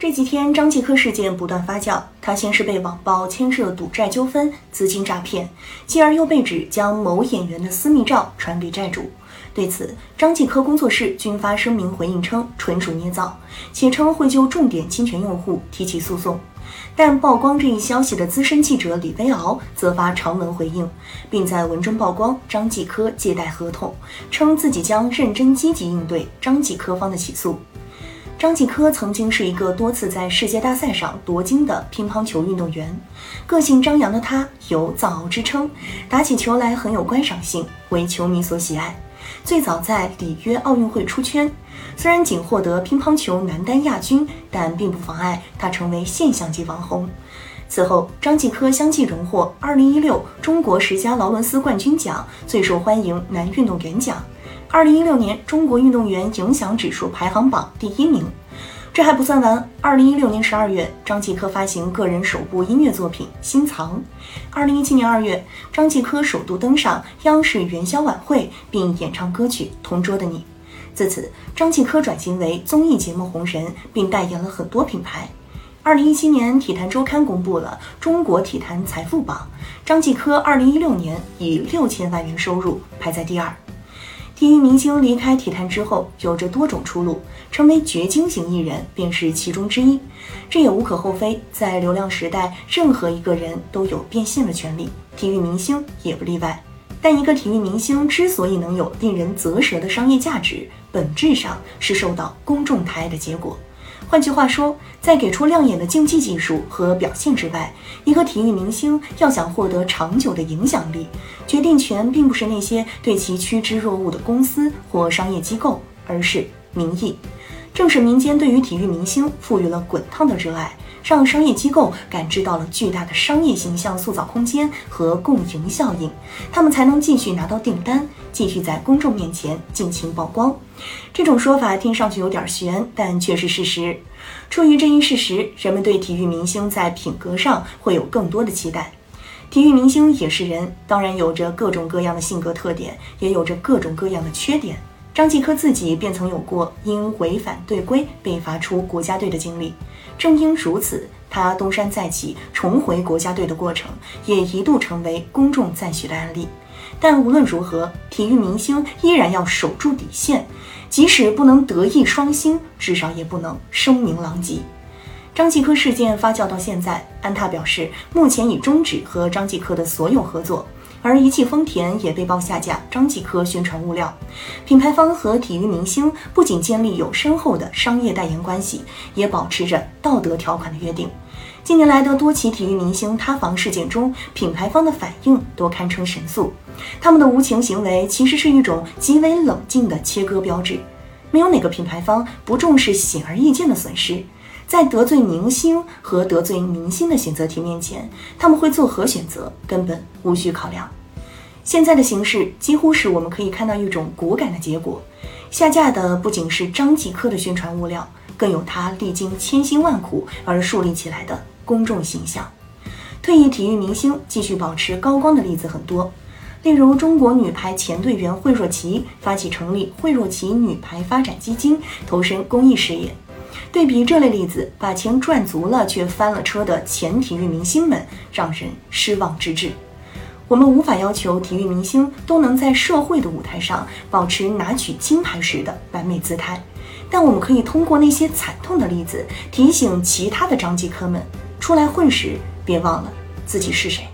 这几天，张继科事件不断发酵。他先是被网曝牵涉赌债纠纷、资金诈骗，继而又被指将某演员的私密照传给债主。对此，张继科工作室均发声明回应称纯属捏造，且称会就重点侵权用户提起诉讼。但曝光这一消息的资深记者李飞敖则发长文回应，并在文中曝光张继科借贷合同，称自己将认真积极应对张继科方的起诉。张继科曾经是一个多次在世界大赛上夺金的乒乓球运动员，个性张扬的他有“藏獒”之称，打起球来很有观赏性，为球迷所喜爱。最早在里约奥运会出圈，虽然仅获得乒乓球男单亚军，但并不妨碍他成为现象级网红。此后，张继科相继荣获2016中国十佳劳伦斯冠军奖、最受欢迎男运动员奖。二零一六年中国运动员影响指数排行榜第一名，这还不算完。二零一六年十二月，张继科发行个人首部音乐作品《心藏》。二零一七年二月，张继科首度登上央视元宵晚会，并演唱歌曲《同桌的你》。自此，张继科转型为综艺节目红人，并代言了很多品牌。二零一七年，体坛周刊公布了中国体坛财富榜，张继科二零一六年以六千万元收入排在第二。体育明星离开体坛之后，有着多种出路，成为绝经型艺人便是其中之一。这也无可厚非，在流量时代，任何一个人都有变现的权利，体育明星也不例外。但一个体育明星之所以能有令人啧舌的商业价值，本质上是受到公众抬爱的结果。换句话说，在给出亮眼的竞技技术和表现之外，一个体育明星要想获得长久的影响力，决定权并不是那些对其趋之若鹜的公司或商业机构，而是民意。正是民间对于体育明星赋予了滚烫的热爱，让商业机构感知到了巨大的商业形象塑造空间和共赢效应，他们才能继续拿到订单，继续在公众面前尽情曝光。这种说法听上去有点悬，但却是事实。出于这一事实，人们对体育明星在品格上会有更多的期待。体育明星也是人，当然有着各种各样的性格特点，也有着各种各样的缺点。张继科自己便曾有过因违反队规被罚出国家队的经历。正因如此，他东山再起、重回国家队的过程，也一度成为公众赞许的案例。但无论如何，体育明星依然要守住底线，即使不能德艺双馨，至少也不能声名狼藉。张继科事件发酵到现在，安踏表示目前已终止和张继科的所有合作，而一汽丰田也被曝下架张继科宣传物料。品牌方和体育明星不仅建立有深厚的商业代言关系，也保持着道德条款的约定。近年来的多起体育明星塌房事件中，品牌方的反应都堪称神速。他们的无情行为其实是一种极为冷静的切割标志。没有哪个品牌方不重视显而易见的损失，在得罪明星和得罪明星的选择题面前，他们会作何选择，根本无需考量。现在的形势几乎是我们可以看到一种骨感的结果。下架的不仅是张继科的宣传物料，更有他历经千辛万苦而树立起来的。公众形象，退役体育明星继续保持高光的例子很多，例如中国女排前队员惠若琪发起成立惠若琪女排发展基金，投身公益事业。对比这类例子，把钱赚足了却翻了车的前体育明星们，让人失望之至。我们无法要求体育明星都能在社会的舞台上保持拿取金牌时的完美姿态，但我们可以通过那些惨痛的例子，提醒其他的张继科们。出来混时，别忘了自己是谁。